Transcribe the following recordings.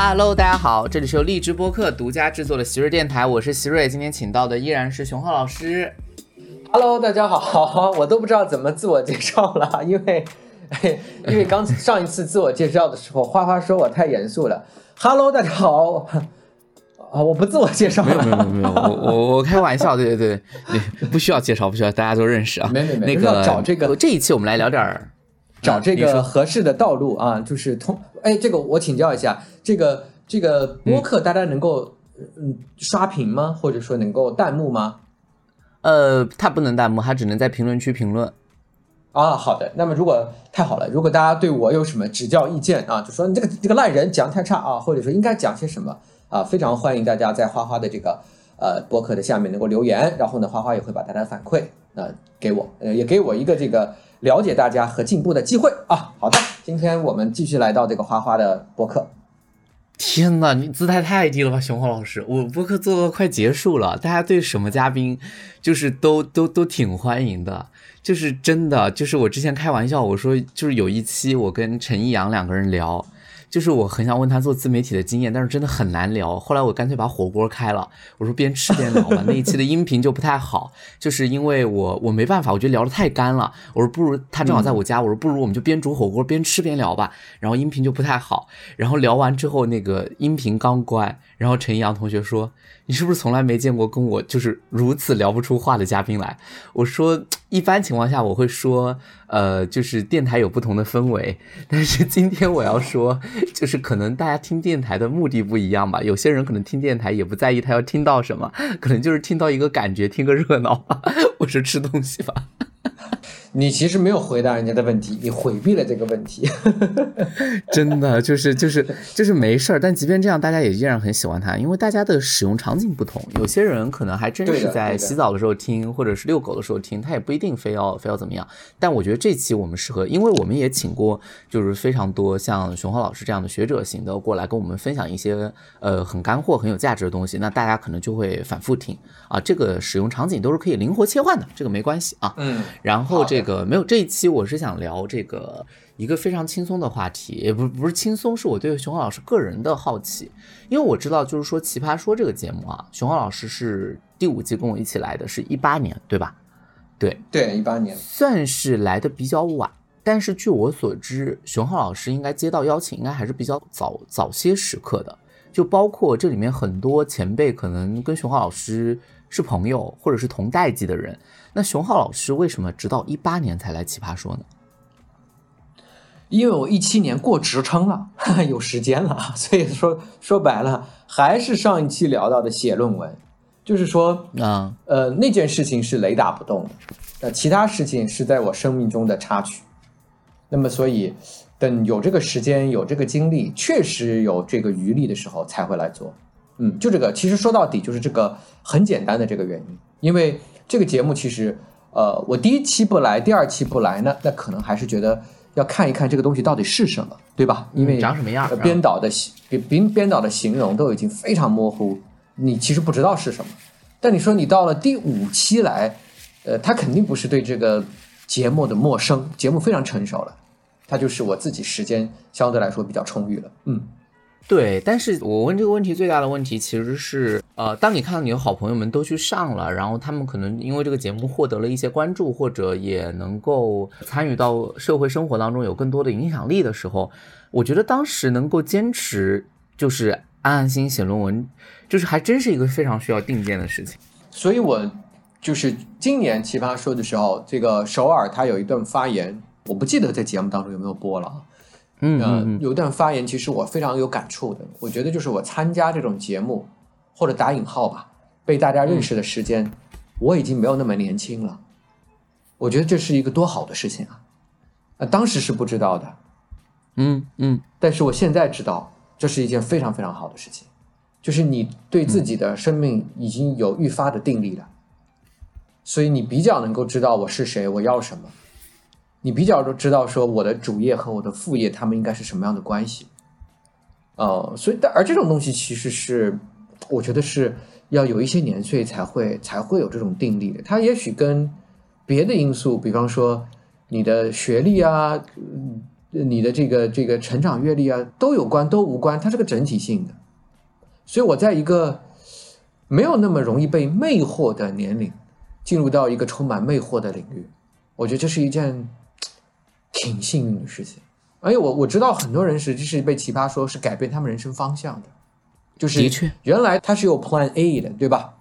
Hello，大家好，这里是由荔枝播客独家制作的席瑞电台，我是席瑞，今天请到的依然是熊浩老师。Hello，大家好，我都不知道怎么自我介绍了，因为 因为刚上一次自我介绍的时候，花花说我太严肃了。Hello，大家好，啊，我不自我介绍没有没有了，没有，我我我开玩笑，对对对对，不需要介绍，不需要，大家都认识啊。没没没那个找这个这一期我们来聊点儿，找这个合适的道路啊，就是通。哎，这个我请教一下，这个这个播客大家能够嗯刷屏吗？或者说能够弹幕吗？呃，他不能弹幕，他只能在评论区评论。啊，好的。那么如果太好了，如果大家对我有什么指教意见啊，就说你这个这个烂人讲得太差啊，或者说应该讲些什么啊，非常欢迎大家在花花的这个呃博客的下面能够留言，然后呢，花花也会把大家的反馈呃给我，呃也给我一个这个了解大家和进步的机会啊。好的，今天我们继续来到这个花花的博客。天呐，你姿态太低了吧，熊浩老师！我播客做到快结束了，大家对什么嘉宾就是都都都挺欢迎的，就是真的，就是我之前开玩笑，我说就是有一期我跟陈一阳两个人聊，就是我很想问他做自媒体的经验，但是真的很难聊。后来我干脆把火锅开了，我说边吃边聊吧。那一期的音频就不太好，就是因为我我没办法，我觉得聊得太干了。我说不如他正好在我家，我说不如我们就边煮火锅边吃边聊吧。然后音频就不太好。然后聊完之后，那个音频刚关，然后陈一阳同学说：“你是不是从来没见过跟我就是如此聊不出话的嘉宾来？”我说：“一般情况下我会说，呃，就是电台有不同的氛围，但是今天我要说，就是可能大家听电台的目的不一样吧。有些人可能听电台也不在意他要听到什么，可能就是听到一个感觉，听个热闹吧。我说吃东西吧。”你其实没有回答人家的问题，你回避了这个问题。真的就是就是就是没事儿，但即便这样，大家也依然很喜欢它，因为大家的使用场景不同。有些人可能还真是在洗澡的时候听，或者是遛狗的时候听，他也不一定非要非要怎么样。但我觉得这期我们适合，因为我们也请过就是非常多像熊浩老师这样的学者型的过来跟我们分享一些呃很干货、很有价值的东西，那大家可能就会反复听啊。这个使用场景都是可以灵活切换的，这个没关系啊。嗯，然后好的这个没有这一期，我是想聊这个一个非常轻松的话题，也不不是轻松，是我对熊浩老师个人的好奇，因为我知道就是说《奇葩说》这个节目啊，熊浩老师是第五季跟我一起来的，是一八年对吧？对，对，一八年。算是来的比较晚，但是据我所知，熊浩老师应该接到邀请，应该还是比较早早些时刻的，就包括这里面很多前辈可能跟熊浩老师是朋友，或者是同代际的人。那熊浩老师为什么直到一八年才来奇葩说呢？因为我一七年过职称了，有时间了，所以说说白了还是上一期聊到的写论文，就是说，啊、呃，那件事情是雷打不动的，那，其他事情是在我生命中的插曲。那么，所以等有这个时间、有这个精力，确实有这个余力的时候，才会来做。嗯，就这个，其实说到底就是这个很简单的这个原因。因为这个节目其实，呃，我第一期不来，第二期不来，呢那可能还是觉得要看一看这个东西到底是什么，对吧？因为嗯长什么样呃编导的形编编编导的形容都已经非常模糊，你其实不知道是什么。但你说你到了第五期来，呃，他肯定不是对这个节目的陌生，节目非常成熟了，他就是我自己时间相对来说比较充裕了，嗯。对，但是我问这个问题最大的问题其实是，呃，当你看到你的好朋友们都去上了，然后他们可能因为这个节目获得了一些关注，或者也能够参与到社会生活当中有更多的影响力的时候，我觉得当时能够坚持就是安安心心写论文，就是还真是一个非常需要定见的事情。所以我就是今年奇葩说的时候，这个首尔他有一段发言，我不记得在节目当中有没有播了嗯，有一段发言，其实我非常有感触的。我觉得就是我参加这种节目，或者打引号吧，被大家认识的时间，我已经没有那么年轻了。我觉得这是一个多好的事情啊！啊，当时是不知道的，嗯嗯但是我现在知道，这是一件非常非常好的事情，就是你对自己的生命已经有愈发的定力了，所以你比较能够知道我是谁，我要什么，你比较知道说我的主业和我的副业他们应该是什么样的关系，呃，所以但而这种东西其实是我觉得是要有一些年岁才会才会有这种定力的，它也许跟别的因素，比方说你的学历啊，嗯你的这个这个成长阅历啊都有关，都无关，它是个整体性的。所以我在一个没有那么容易被魅惑的年龄，进入到一个充满魅惑的领域，我觉得这是一件挺幸运的事情。而且我我知道很多人实际是被奇葩说是改变他们人生方向的，就是的确原来他是有 Plan A 的，对吧？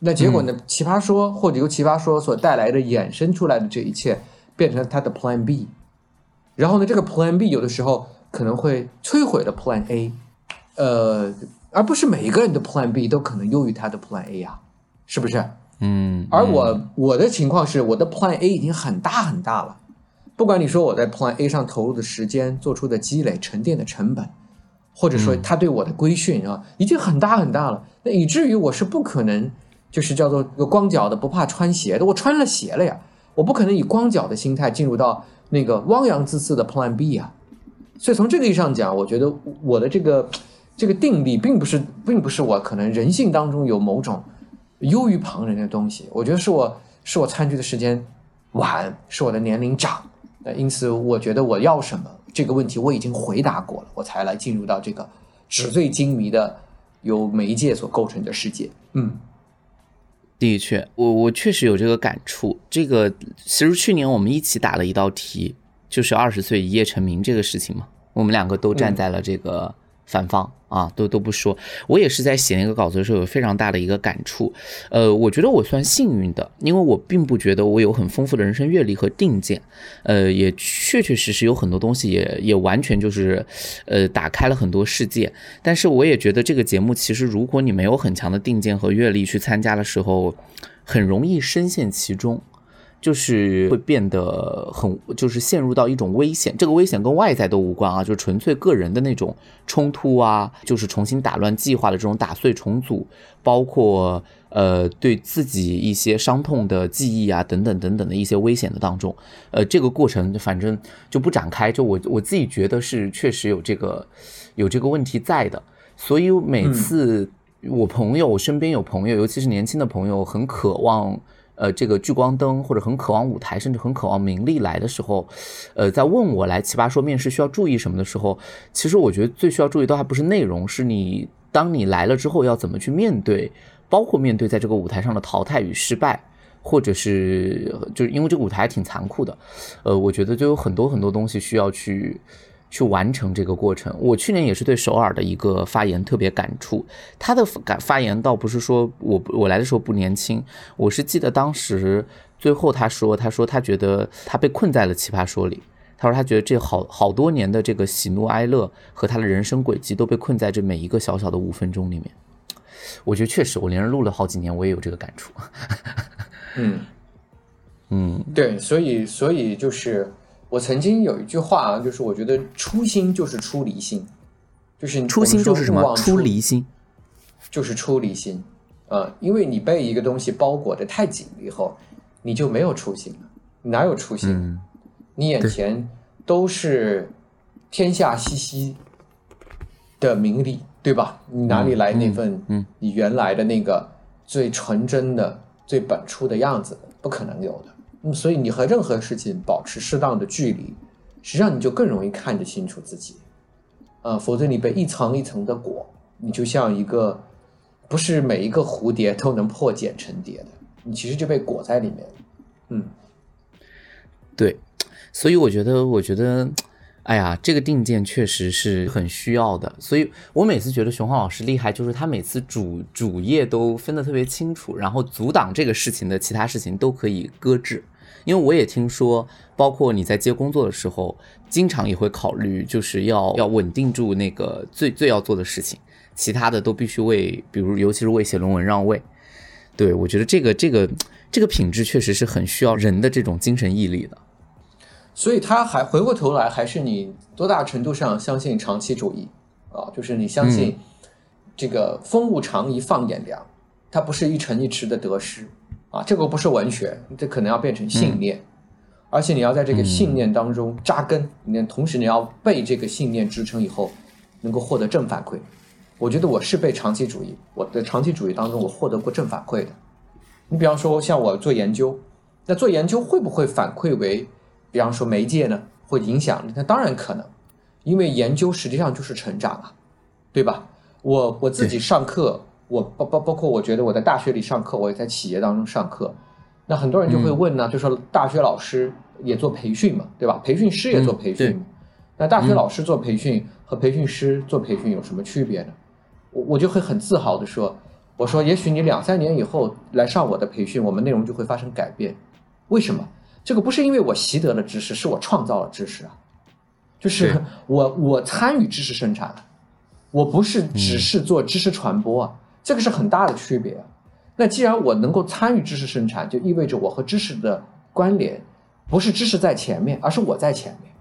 那结果呢？奇葩说或者由奇葩说所带来的衍生出来的这一切，变成了他的 Plan B。然后呢，这个 Plan B 有的时候可能会摧毁了 Plan A，呃，而不是每一个人的 Plan B 都可能优于他的 Plan A 呀，是不是？嗯，而我我的情况是，我的 Plan A 已经很大很大了。不管你说我在 Plan A 上投入的时间、做出的积累、沉淀的成本，或者说他对我的规训啊，已经很大很大了。那以至于我是不可能，就是叫做个光脚的不怕穿鞋的。我穿了鞋了呀，我不可能以光脚的心态进入到那个汪洋恣肆的 Plan B 啊。所以从这个意义上讲，我觉得我的这个这个定力，并不是并不是我可能人性当中有某种优于旁人的东西。我觉得是我是我参与的时间晚，是我的年龄长。呃，因此我觉得我要什么这个问题我已经回答过了，我才来进入到这个纸醉金迷的由媒介所构成的世界。嗯，的确，我我确实有这个感触。这个其实去年我们一起打了一道题，就是二十岁一夜成名这个事情嘛，我们两个都站在了这个反方。啊，都都不说，我也是在写那个稿子的时候有非常大的一个感触。呃，我觉得我算幸运的，因为我并不觉得我有很丰富的人生阅历和定见，呃，也确确实实有很多东西也也完全就是，呃，打开了很多世界。但是我也觉得这个节目其实如果你没有很强的定见和阅历去参加的时候，很容易深陷其中。就是会变得很，就是陷入到一种危险。这个危险跟外在都无关啊，就纯粹个人的那种冲突啊，就是重新打乱计划的这种打碎重组，包括呃对自己一些伤痛的记忆啊等等等等的一些危险的当中。呃，这个过程反正就不展开。就我我自己觉得是确实有这个有这个问题在的。所以每次我朋友身边有朋友，尤其是年轻的朋友，很渴望。呃，这个聚光灯或者很渴望舞台，甚至很渴望名利来的时候，呃，在问我来奇葩说面试需要注意什么的时候，其实我觉得最需要注意的还不是内容，是你当你来了之后要怎么去面对，包括面对在这个舞台上的淘汰与失败，或者是就是因为这个舞台挺残酷的，呃，我觉得就有很多很多东西需要去。去完成这个过程。我去年也是对首尔的一个发言特别感触。他的感发言倒不是说我我来的时候不年轻，我是记得当时最后他说，他说他觉得他被困在了奇葩说里。他说他觉得这好好多年的这个喜怒哀乐和他的人生轨迹都被困在这每一个小小的五分钟里面。我觉得确实，我连着录了好几年，我也有这个感触。嗯嗯，对，所以所以就是。我曾经有一句话啊，就是我觉得初心就是出离心，就是初心就是什么？出离心，就是出离心，啊，因为你被一个东西包裹的太紧了以后，你就没有初心了，哪有初心？你眼前都是天下熙熙的名利，对吧？你哪里来那份你原来的那个最纯真的、最本初的样子？不可能有的。嗯，所以你和任何事情保持适当的距离，实际上你就更容易看得清楚自己，呃，否则你被一层一层的裹，你就像一个不是每一个蝴蝶都能破茧成蝶的，你其实就被裹在里面。嗯，对，所以我觉得，我觉得，哎呀，这个定见确实是很需要的。所以我每次觉得熊浩老师厉害，就是他每次主主业都分得特别清楚，然后阻挡这个事情的其他事情都可以搁置。因为我也听说，包括你在接工作的时候，经常也会考虑，就是要要稳定住那个最最要做的事情，其他的都必须为，比如尤其是为写论文让位。对我觉得这个这个这个品质确实是很需要人的这种精神毅力的。所以他还回过头来，还是你多大程度上相信长期主义啊？就是你相信这个风物长宜放眼量，它不是一城一池的得失。啊，这个不是文学，这可能要变成信念，而且你要在这个信念当中扎根，你同时你要被这个信念支撑以后，能够获得正反馈。我觉得我是被长期主义，我的长期主义当中我获得过正反馈的。你比方说像我做研究，那做研究会不会反馈为，比方说媒介呢？会影响力？那当然可能，因为研究实际上就是成长啊，对吧？我我自己上课，我包包包括我觉得我在大学里上课，我也在企业当中上课，那很多人就会问呢，就说大学老师也做培训嘛，对吧？培训师也做培训，那大学老师做培训和培训师做培训有什么区别呢？我我就会很自豪的说，我说也许你两三年以后来上我的培训，我们内容就会发生改变。为什么？这个不是因为我习得了知识，是我创造了知识啊，就是我我参与知识生产。我不是只是做知识传播啊，这个是很大的区别啊。那既然我能够参与知识生产，就意味着我和知识的关联不是知识在前面，而是我在前面。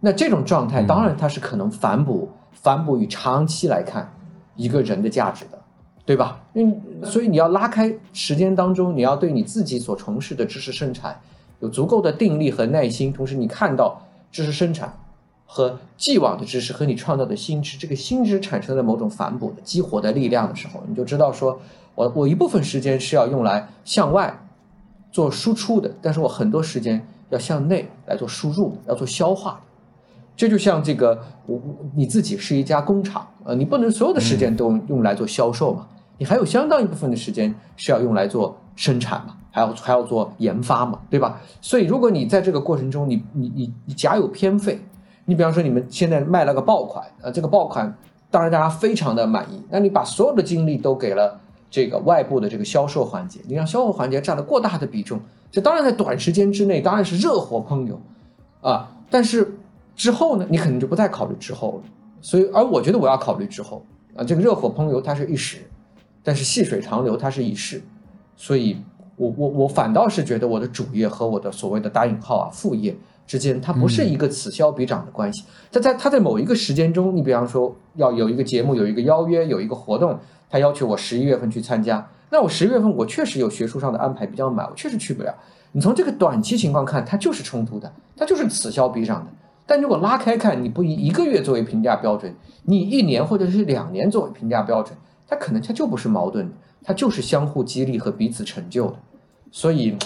那这种状态当然它是可能反哺、反哺与长期来看一个人的价值的，对吧？嗯，所以你要拉开时间当中，你要对你自己所从事的知识生产有足够的定力和耐心，同时你看到知识生产。和既往的知识和你创造的新知，这个新知产生了某种反哺的激活的力量的时候，你就知道说，我我一部分时间是要用来向外做输出的，但是我很多时间要向内来做输入的，要做消化的。这就像这个，我你自己是一家工厂，呃，你不能所有的时间都用来做销售嘛，你还有相当一部分的时间是要用来做生产嘛，还要还要做研发嘛，对吧？所以如果你在这个过程中，你你你你假有偏废。你比方说，你们现在卖了个爆款，呃，这个爆款当然大家非常的满意。那你把所有的精力都给了这个外部的这个销售环节，你让销售环节占了过大的比重，这当然在短时间之内当然是热火烹油，啊，但是之后呢，你肯定就不再考虑之后了。所以，而我觉得我要考虑之后啊，这个热火烹油它是一时，但是细水长流它是一世，所以我我我反倒是觉得我的主业和我的所谓的打引号啊副业。之间，它不是一个此消彼长的关系。它在它在某一个时间中，你比方说要有一个节目，有一个邀约，有一个活动，他要求我十一月份去参加，那我十一月份我确实有学术上的安排比较满，我确实去不了。你从这个短期情况看，它就是冲突的，它就是此消彼长的。但如果拉开看，你不以一个月作为评价标准，你一年或者是两年作为评价标准，它可能它就不是矛盾的，它就是相互激励和彼此成就的。所以。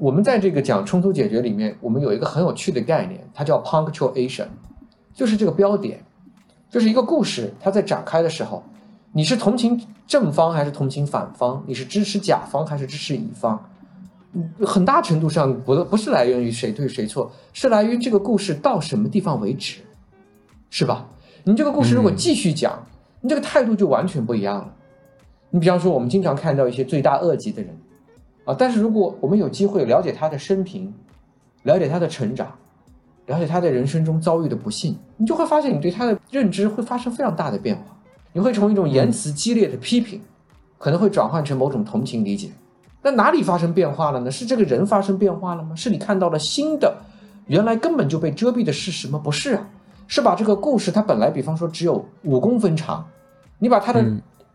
我们在这个讲冲突解决里面，我们有一个很有趣的概念，它叫 punctuation，就是这个标点，就是一个故事，它在展开的时候，你是同情正方还是同情反方？你是支持甲方还是支持乙方？很大程度上不不是来源于谁对谁错，是来源于这个故事到什么地方为止，是吧？你这个故事如果继续讲，你这个态度就完全不一样了。你比方说，我们经常看到一些罪大恶极的人。啊！但是如果我们有机会了解他的生平，了解他的成长，了解他在人生中遭遇的不幸，你就会发现，你对他的认知会发生非常大的变化。你会从一种言辞激烈的批评，可能会转换成某种同情理解。那哪里发生变化了呢？是这个人发生变化了吗？是你看到了新的，原来根本就被遮蔽的事实吗？不是啊，是把这个故事，它本来比方说只有五公分长，你把它的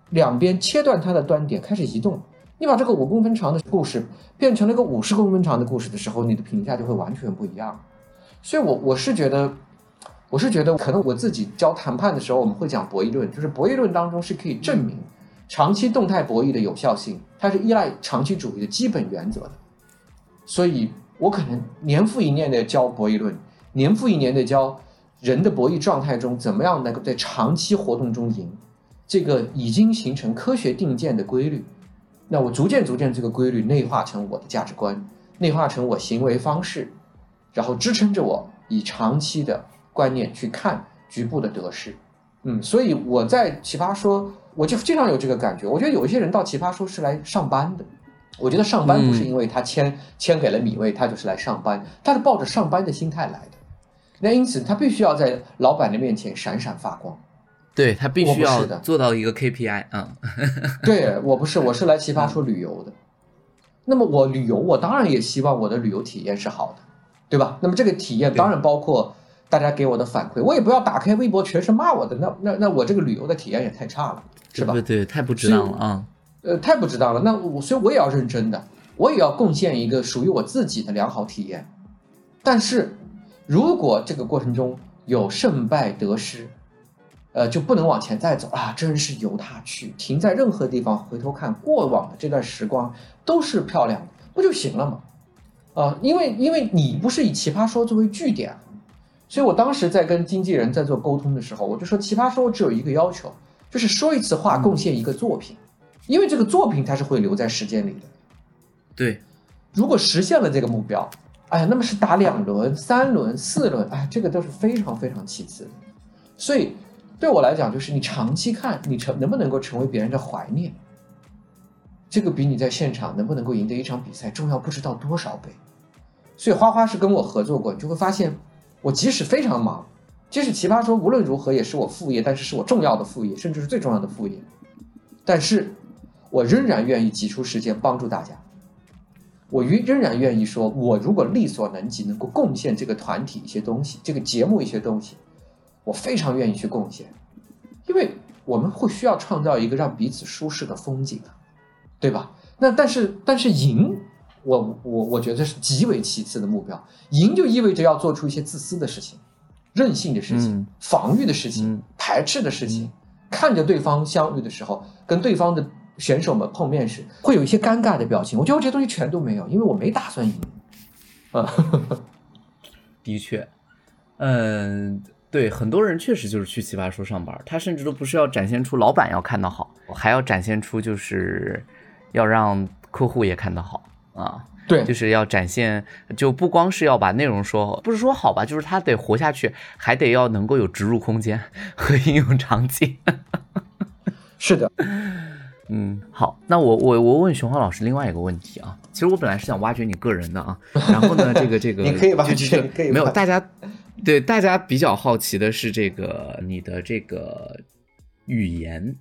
两边切断它的端点，开始移动。你把这个五公分长的故事变成了一个五十公分长的故事的时候，你的评价就会完全不一样。所以，我我是觉得，我是觉得，可能我自己教谈判的时候，我们会讲博弈论，就是博弈论当中是可以证明长期动态博弈的有效性，它是依赖长期主义的基本原则的。所以我可能年复一年的教博弈论，年复一年的教人的博弈状态中怎么样能够在长期活动中赢，这个已经形成科学定见的规律。那我逐渐逐渐这个规律内化成我的价值观，内化成我行为方式，然后支撑着我以长期的观念去看局部的得失。嗯，所以我在奇葩说，我就经常有这个感觉。我觉得有一些人到奇葩说是来上班的，我觉得上班不是因为他签签给了米未，他就是来上班，他是抱着上班的心态来的。那因此他必须要在老板的面前闪闪发光。对他必须要做到一个 KPI，嗯，对我不是，我是来奇葩说旅游的。那么我旅游，我当然也希望我的旅游体验是好的，对吧？那么这个体验当然包括大家给我的反馈，我也不要打开微博全是骂我的，那那那我这个旅游的体验也太差了，是吧？对对，太不值当了啊！呃，太不值当了。那我所以我也要认真的，我也要贡献一个属于我自己的良好体验。但是如果这个过程中有胜败得失，呃，就不能往前再走啊！真是由他去，停在任何地方，回头看过往的这段时光都是漂亮的，不就行了吗？啊，因为因为你不是以奇葩说作为据点，所以我当时在跟经纪人在做沟通的时候，我就说《奇葩说》只有一个要求，就是说一次话贡献一个作品，因为这个作品它是会留在时间里的。对，如果实现了这个目标，哎呀，那么是打两轮、三轮、四轮，哎，这个都是非常非常其次的。所以对我来讲，就是你长期看，你成能不能够成为别人的怀念，这个比你在现场能不能够赢得一场比赛重要不知道多少倍。所以花花是跟我合作过，你就会发现，我即使非常忙，即使奇葩说无论如何也是我副业，但是是我重要的副业，甚至是最重要的副业，但是我仍然愿意挤出时间帮助大家。我仍仍然愿意说，我如果力所能及，能够贡献这个团体一些东西，这个节目一些东西，我非常愿意去贡献，因为我们会需要创造一个让彼此舒适的风景啊，对吧？那但是但是赢，我我我觉得是极为其次的目标，赢就意味着要做出一些自私的事情、任性的事情、防御的事情、排斥的事情，看着对方相遇的时候，跟对方的。选手们碰面时会有一些尴尬的表情，我觉得我这些东西全都没有，因为我没打算赢。啊，的确，嗯，对，很多人确实就是去奇葩说上班，他甚至都不是要展现出老板要看到好，还要展现出就是要让客户也看到好啊。对，就是要展现，就不光是要把内容说，不是说好吧，就是他得活下去，还得要能够有植入空间和应用场景。是的。嗯，好，那我我我问熊浩老师另外一个问题啊，其实我本来是想挖掘你个人的啊，然后呢，这个这个 你可以挖掘，可以没有大家对大家比较好奇的是这个你的这个语言，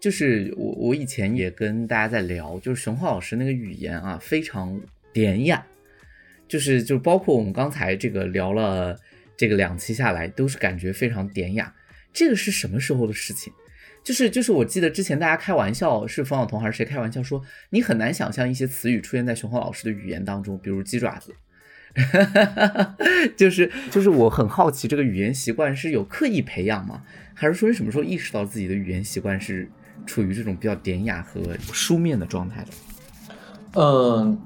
就是我我以前也跟大家在聊，就是熊浩老师那个语言啊非常典雅，就是就包括我们刚才这个聊了这个两期下来，都是感觉非常典雅，这个是什么时候的事情？就是就是，我记得之前大家开玩笑，是冯小彤还是谁开玩笑说，你很难想象一些词语出现在熊浩老师的语言当中，比如鸡爪子。就 是就是，我很好奇，这个语言习惯是有刻意培养吗？还是说你什么时候意识到自己的语言习惯是处于这种比较典雅和书面的状态的？嗯，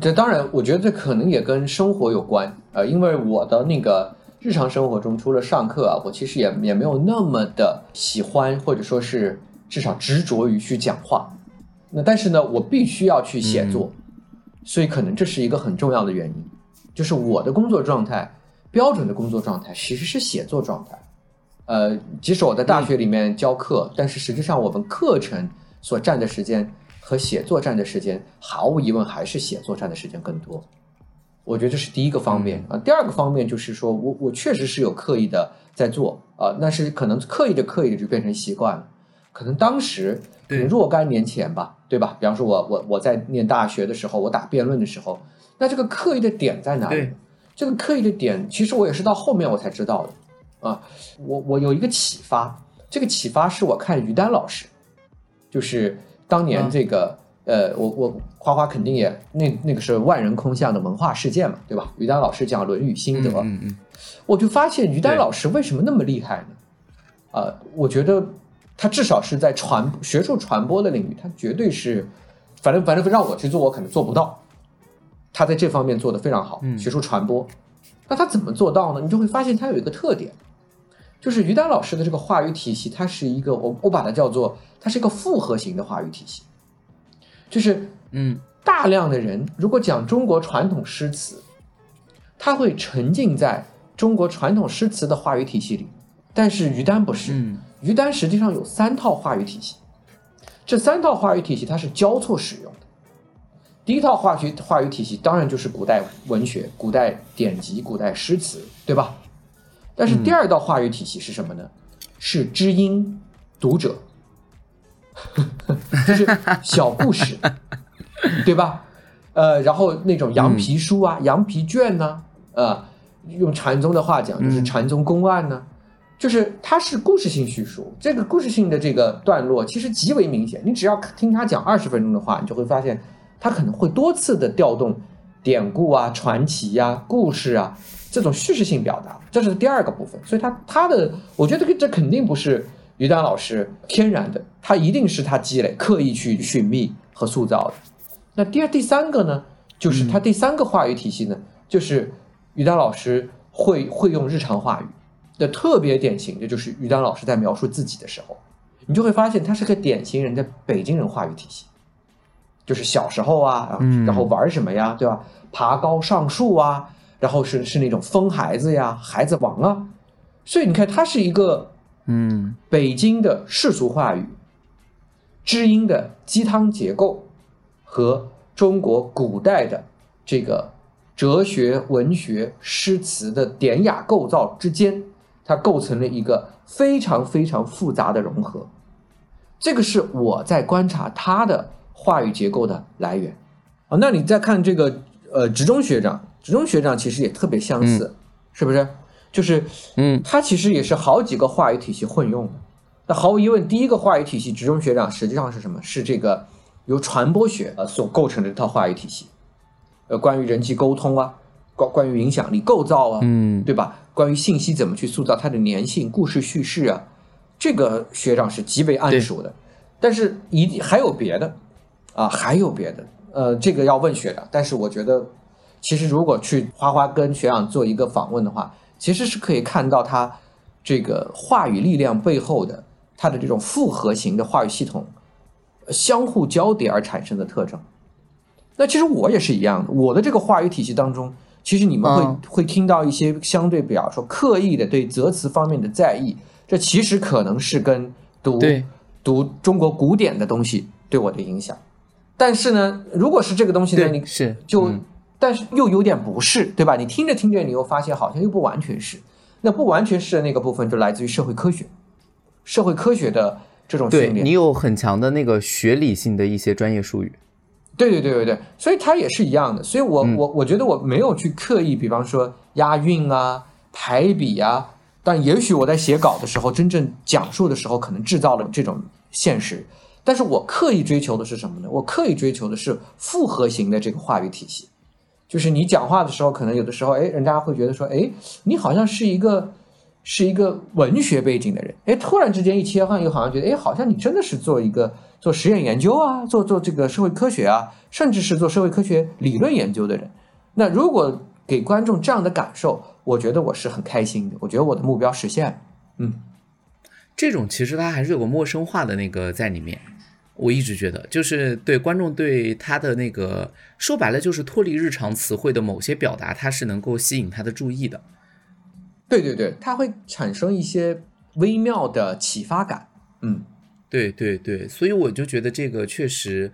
这当然，我觉得这可能也跟生活有关呃，因为我的那个。日常生活中，除了上课啊，我其实也也没有那么的喜欢，或者说是至少执着于去讲话。那但是呢，我必须要去写作，所以可能这是一个很重要的原因，就是我的工作状态，标准的工作状态其实是写作状态。呃，即使我在大学里面教课，但是实际上我们课程所占的时间和写作占的时间，毫无疑问还是写作占的时间更多。我觉得这是第一个方面啊，第二个方面就是说我我确实是有刻意的在做啊，但是可能刻意的刻意的就变成习惯了，可能当时若干年前吧，对吧？比方说我我我在念大学的时候，我打辩论的时候，那这个刻意的点在哪里？这个刻意的点，其实我也是到后面我才知道的啊。我我有一个启发，这个启发是我看于丹老师，就是当年这个。呃，我我花花肯定也那那个是万人空巷的文化事件嘛，对吧？于丹老师讲《论语》心得，嗯嗯，我就发现于丹老师为什么那么厉害呢？啊，我觉得他至少是在传学术传播的领域，他绝对是，反正反正让我去做，我可能做不到。他在这方面做得非常好，学术传播。那他怎么做到呢？你就会发现他有一个特点，就是于丹老师的这个话语体系，它是一个我我把它叫做它是一个复合型的话语体系。就是，嗯，大量的人如果讲中国传统诗词，他会沉浸在中国传统诗词的话语体系里。但是于丹不是，于丹实际上有三套话语体系，这三套话语体系它是交错使用的。第一套化学话语体系当然就是古代文学、古代典籍、古代诗词，对吧？但是第二道话语体系是什么呢？是知音、读者。就是小故事，对吧？呃，然后那种羊皮书啊、羊皮卷呢，呃，用禅宗的话讲，就是禅宗公案呢，就是它是故事性叙述。这个故事性的这个段落其实极为明显，你只要听他讲二十分钟的话，你就会发现他可能会多次的调动典故啊、传奇呀、故事啊这种叙事性表达，这是第二个部分。所以，他他的，我觉得这这肯定不是。于丹老师天然的，他一定是他积累、刻意去寻觅和塑造的。那第二、第三个呢，就是他第三个话语体系呢，就是于丹老师会会用日常话语的特别典型的就是于丹老师在描述自己的时候，你就会发现他是个典型人的北京人话语体系，就是小时候啊，嗯然后玩什么呀，对吧？爬高上树啊，然后是是那种疯孩子呀，孩子王啊，所以你看它是一个嗯北京的世俗话语，知音的鸡汤结构和中国古代的这个哲学、文学、诗词的典雅构造之间，它构成了一个非常非常复杂的融合。这个是我在观察他的话语结构的来源啊。那你再看这个呃，职中学长，职中学长其实也特别相似，是不是？就是嗯他其实也是好几个话语体系混用的。那毫无疑问，第一个话语体系，职中学长实际上是什么？是这个由传播学呃所构成的这套话语体系，呃，关于人际沟通啊，关关于影响力构造啊，嗯对吧？关于信息怎么去塑造它的粘性、故事叙事啊，这个学长是极为谙熟的。但是一定还有别的啊，还有别的，呃，这个要问学长。但是我觉得，其实如果去花花跟学长做一个访问的话，其实是可以看到他这个话语力量背后的他的这种复合型的话语系统呃相互交叠而产生的特征。那其实我也是一样的，我的这个话语体系当中，其实你们会、嗯会听到一些相对比较说刻意的对择词方面的在意，这其实可能是跟读对读中国古典的东西对我的影响。但是呢，如果是这个东西呢，你是就、嗯但是又有点不是，对吧？你听着听着，你又发现好像又不完全是。那不完全是的那个部分，就来自于社会科学，社会科学的这种训练。对你有很强的那个学理性的一些专业术语。对对对对对，所以它也是一样的。所以我、嗯我我觉得我没有去刻意，比方说押韵啊、排比啊，但也许我在写稿的时候，真正讲述的时候，可能制造了这种现实。但是我刻意追求的是什么呢？我刻意追求的是复合型的这个话语体系，就是你讲话的时候，可能有的时候，哎，人家会觉得说，哎，你好像是一个是一个文学背景的人，哎，突然之间一切换，又好像觉得，哎，好像你真的是做一个做实验研究啊，做做这个社会科学啊，甚至是做社会科学理论研究的人。那如果给观众这样的感受，我觉得我是很开心的，我觉得我的目标实现了。嗯，这种其实它还是有个陌生化的那个在里面。我一直觉得，就是对观众对他的那个说白了，就是脱离日常词汇的某些表达，它是能够吸引他的注意的。对对对，它会产生一些微妙的启发感。嗯，对对对，所以我就觉得这个确实，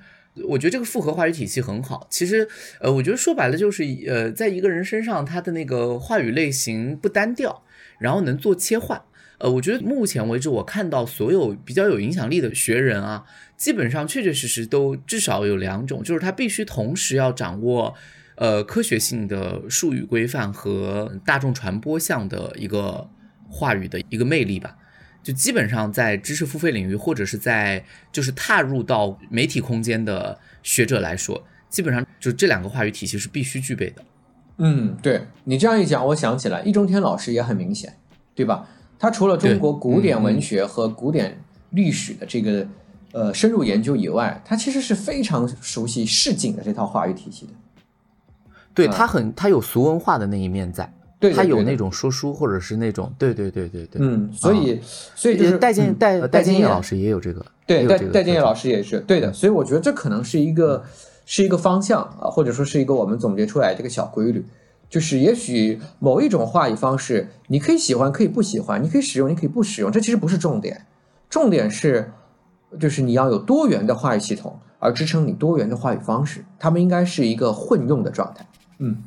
我觉得这个复合话语体系很好。其实，呃，我觉得说白了就是，呃，在一个人身上，他的那个话语类型不单调，然后能做切换。呃，我觉得目前为止，我看到所有比较有影响力的学人啊，基本上确确实实都至少有两种，就是他必须同时要掌握，呃，科学性的术语规范和大众传播项的一个话语的一个魅力吧。就基本上在知识付费领域，或者是在就是踏入到媒体空间的学者来说，基本上就这两个话语体系是必须具备的。嗯，对你这样一讲，我想起来，易中天老师也很明显，对吧？他除了中国古典文学和古典历史的这个呃深入研究以外，他其实是非常熟悉市井的这套话语体系的。对啊他很，他有俗文化的那一面在，对他有那种说书或者是那种，对对对对对。嗯，所以、所以就是戴建嗯戴戴建建业老师也有这个，对，戴戴建业老师，师也是对的，所以我觉得这可能是一个是一个方向啊，或者说是一个我们总结出来这个小规律，就是也许某一种话语方式，你可以喜欢，可以不喜欢，你可以使用，你可以不使用，这其实不是重点，重点是就是你要有多元的话语系统，而支撑你多元的话语方式，它们应该是一个混用的状态。嗯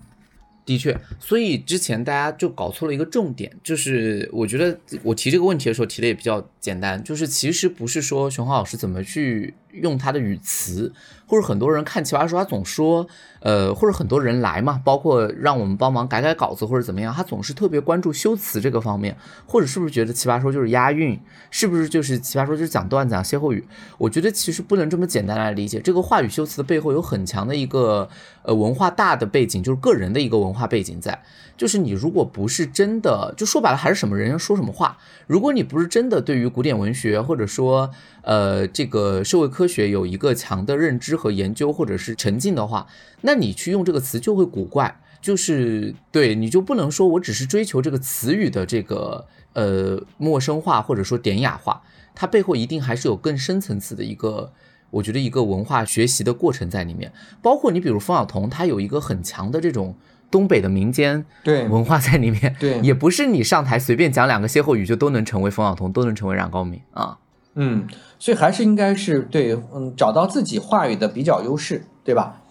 的确，所以之前大家就搞错了一个重点，就是我觉得我提这个问题的时候提的也比较简单，就是其实不是说熊浩老师怎么去用他的语词，或者很多人看奇葩说他总说，呃，或者很多人来嘛，包括让我们帮忙改改稿子或者怎么样，他总是特别关注修辞这个方面，或者是不是觉得奇葩说就是押韵，是不是就是奇葩说就是讲段子、讲歇后语？我觉得其实不能这么简单来理解，这个话语修辞的背后有很强的一个呃文化大的背景，就是个人的一个文化背景在。就是你如果不是真的，就说白了还是什么人说什么话。如果你不是真的对于古典文学或者说呃这个社会科学有一个强的认知和研究或者是沉浸的话，那你去用这个词就会古怪。就是对，你就不能说我只是追求这个词语的这个呃陌生化或者说典雅化，它背后一定还是有更深层次的一个，我觉得一个文化学习的过程在里面。包括你比如冯小彤，他有一个很强的这种东北的民间对文化在里面，对也不是你上台随便讲两个歇后语就都能成为冯小彤，都能成为冉高明啊。嗯，所以还是应该是对，嗯，找到自己话语的比较优势，对吧？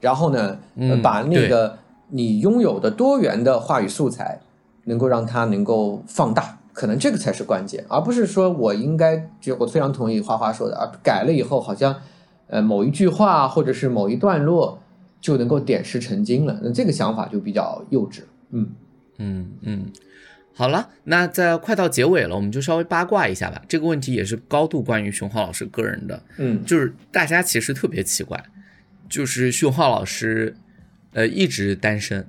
然后呢，把那个你拥有的多元的话语素材，能够让它能够放大，可能这个才是关键，而不是说我应该，就我非常同意花花说的啊，改了以后好像，呃，某一句话或者是某一段落就能够点石成金了，那这个想法就比较幼稚。嗯嗯嗯，好了，那在快到结尾了，我们就稍微八卦一下吧。这个问题也是高度关于熊浩老师个人的，嗯就是大家其实特别奇怪，就是熊浩老师，呃，一直单身，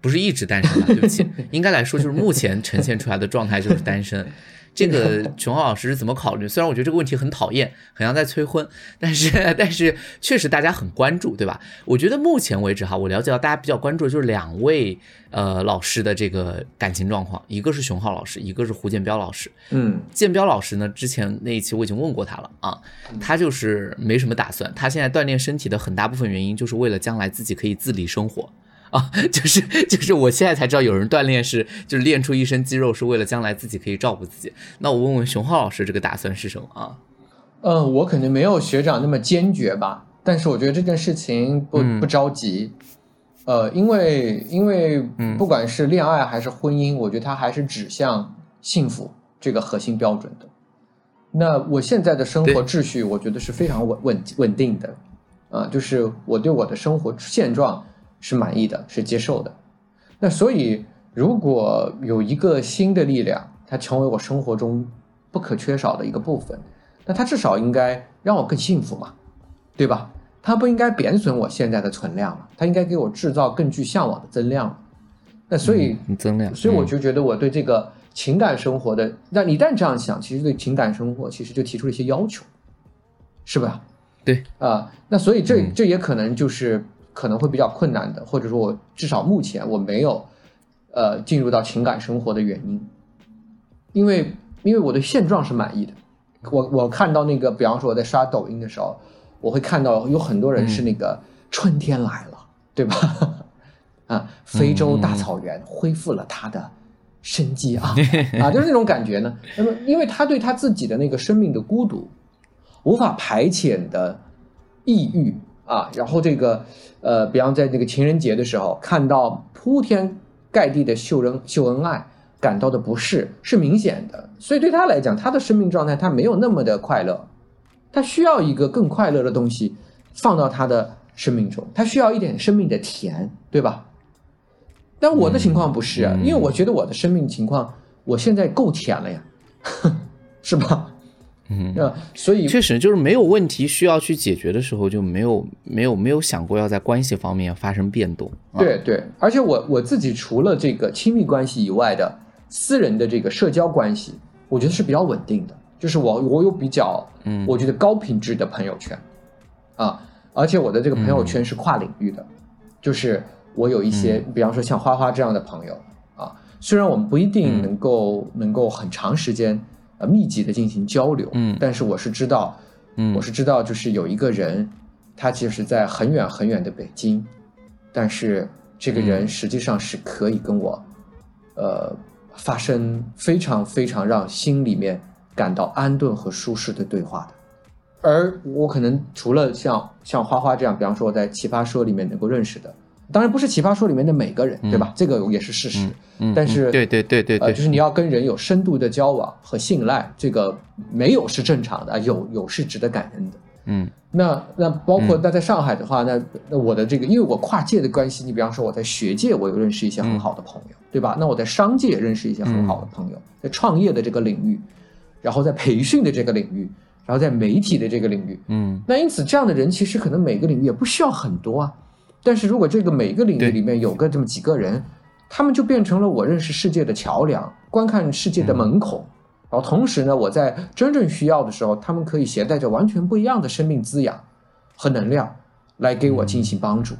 不是一直单身吧？对不起，应该来说就是目前呈现出来的状态就是单身。这个 熊浩老师是怎么考虑？虽然我觉得这个问题很讨厌，很像在催婚，但是 但是确实大家很关注，对吧？我觉得目前为止哈，我了解到大家比较关注的就是两位呃老师的这个感情状况，一个是熊浩老师，一个是胡建彪老师。嗯建彪老师呢，之前那一期我已经问过他了啊，他就是没什么打算，他现在锻炼身体的很大部分原因就是为了将来自己可以自理生活。啊，就是就是，我现在才知道有人锻炼是就是练出一身肌肉是为了将来自己可以照顾自己。那我问问熊浩老师，这个打算是什么啊？嗯，我可能没有学长那么坚决吧，但是我觉得这件事情不嗯不着急，呃，因为因为嗯不管是恋爱还是婚姻，我觉得它还是指向幸福这个核心标准的。那我现在的生活秩序，我觉得是非常稳稳稳定的，啊、就是我对我的生活现状是满意的，是接受的。那所以，如果有一个新的力量，它成为我生活中不可缺少的一个部分，那它至少应该让我更幸福嘛，对吧？它不应该贬损我现在的存量嘛，它应该给我制造更具向往的增量嘛。那所以，嗯增量，所以我嗯就觉得我对这个情感生活的，那一旦这样想，其实对情感生活其实就提出了一些要求，是吧？对啊、那所以这嗯这也可能就是可能会比较困难的，或者说我至少目前我没有呃进入到情感生活的原因，因为因为我对现状是满意的。我我看到那个，比方说我在刷抖音的时候，我会看到有很多人是那个春天来了，对吧？啊，非洲大草原恢复了它的生机啊 啊，就是那种感觉呢。那么，因为他对他自己的那个生命的孤独，无法排遣的抑郁啊，然后这个呃，比方在那个情人节的时候，看到铺天盖地的秀恩秀恩爱，感到的不适是明显的。所以对他来讲，他的生命状态他没有那么的快乐，他需要一个更快乐的东西放到他的生命中，他需要一点生命的甜，对吧？但我的情况不是，因为我觉得我的生命情况，我现在够甜了呀，是吧？嗯，那，所以确实就是没有问题需要去解决的时候，就没有没有没有想过要在关系方面发生变动。啊，对对，而且我我自己除了这个亲密关系以外的私人的这个社交关系，我觉得是比较稳定的。就是我我有比较，嗯。我觉得高品质的朋友圈，啊，而且我的这个朋友圈是跨领域的，就是我有一些，嗯。比方说像花花这样的朋友啊，虽然我们不一定嗯。能够、能够很长时间呃密集的进行交流，嗯。但是我是知道，嗯。我是知道，就是有一个人，他其实在很远很远的北京，但是这个人嗯。实际上是可以跟我，呃，发生非常非常让心里面感到安顿和舒适的对话的。而我可能除了像像花花这样，比方说我在奇葩说里面能够认识的，当然不是奇葩说里面的每个人，对吧？这个也是事实。嗯，但是嗯对对对对。呃，就是你要跟人有深度的交往和信赖，这个没有是正常的，有有是值得感恩的。嗯。那那包括那在上海的话，那那我的这个，因为我跨界的关系，你比方说我在学界，我有认识一些很好的朋友，对吧？那我在商界也认识一些很好的朋友，在创业的这个领域，然后在培训的这个领域，然后在媒体的这个领域，嗯。那因此这样的人其实可能每个领域也不需要很多啊，但是如果这个每个领域里面有个这么几个人，他们就变成了我认识世界的桥梁，观看世界的门口。然后同时呢，我在真正需要的时候，他们可以携带着完全不一样的生命滋养和能量来给我进行帮助。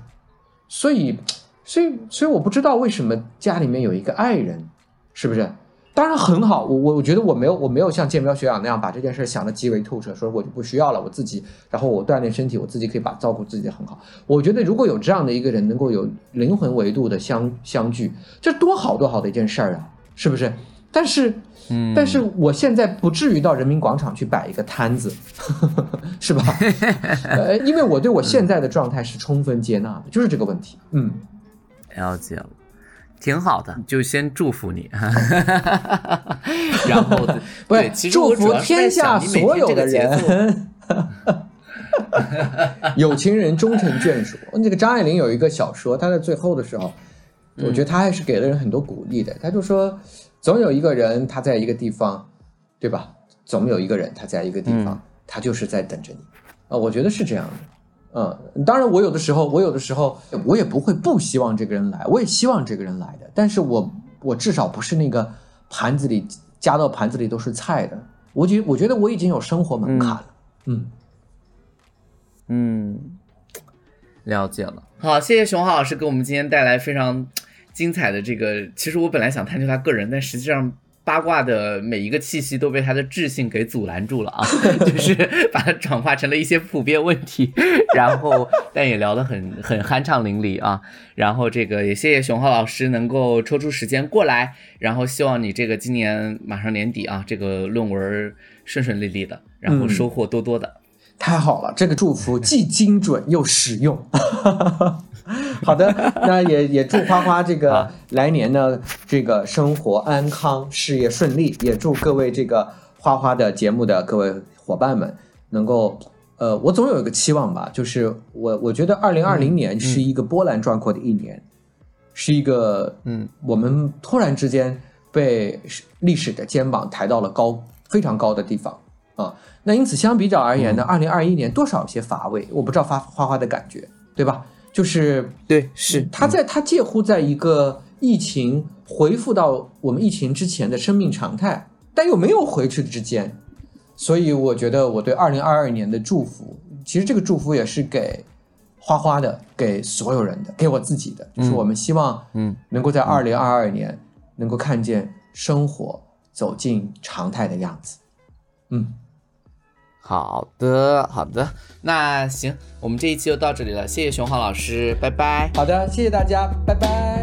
所以，所以所以我不知道为什么家里面有一个爱人，是不是？当然很好，我我我觉得我没有我没有像建彪学长那样把这件事想的极为透彻，说我就不需要了，我自己，然后我锻炼身体，我自己可以把照顾自己很好。我觉得如果有这样的一个人能够有灵魂维度的相相聚，这多好多好的一件事儿啊，是不是？但是，嗯，但是我现在不至于到人民广场去摆一个摊子，是吧？呃，因为我对我现在的状态是充分接纳的，就是这个问题。嗯，了解了。挺好的，就先祝福你，然后不是祝福天下所有的人，有 情人终成眷属。那个张爱玲有一个小说，她在最后的时候，我觉得她还是给了人很多鼓励的。她就说，总有一个人他在一个地方，对吧？总有一个人他在一个地方，他就是在等着你。啊，我觉得是这样的。嗯，当然，我有的时候，我有的时候，我也不会不希望这个人来，我也希望这个人来的。但是我，我至少不是那个盘子里夹到盘子里都是菜的。我觉，我觉得我已经有生活门槛了。嗯嗯，了解了。好，谢谢熊浩老师给我们今天带来非常精彩的这个。其实我本来想探究他个人，但实际上。八卦的每一个气息都被他的智性给阻拦住了啊，就是把它转化成了一些普遍问题，然后 但也聊得很很酣畅淋漓啊，然后这个也谢谢熊浩老师能够抽出时间过来，然后希望你这个今年马上年底啊，这个论文顺顺利利的，然后收获多多的。太好了，这个祝福既精准又实用。好的，那也也祝花花这个来年呢，这个生活安康，事业顺利。也祝各位这个花花的节目的各位伙伴们能够，呃，我总有一个期望吧，就是我我觉得二零二零年是一个波澜壮阔的一年，是一个嗯，我们突然之间被历史的肩膀抬到了高非常高的地方啊。那因此相比较而言呢，二零二一年多少有些乏味，我不知道花花花的感觉，对吧？就是对，是他在他介乎在一个疫情恢复到我们疫情之前的生命常态，但又没有回去之间，所以我觉得我对二零二二年的祝福，其实这个祝福也是给花花的，给所有人的，给我自己的，就是我们希望，嗯，能够在二零二二年能够看见生活走进常态的样子，嗯。好的，好的，那行，我们这一期就到这里了，谢谢熊浩老师，拜拜。好的，谢谢大家，拜拜。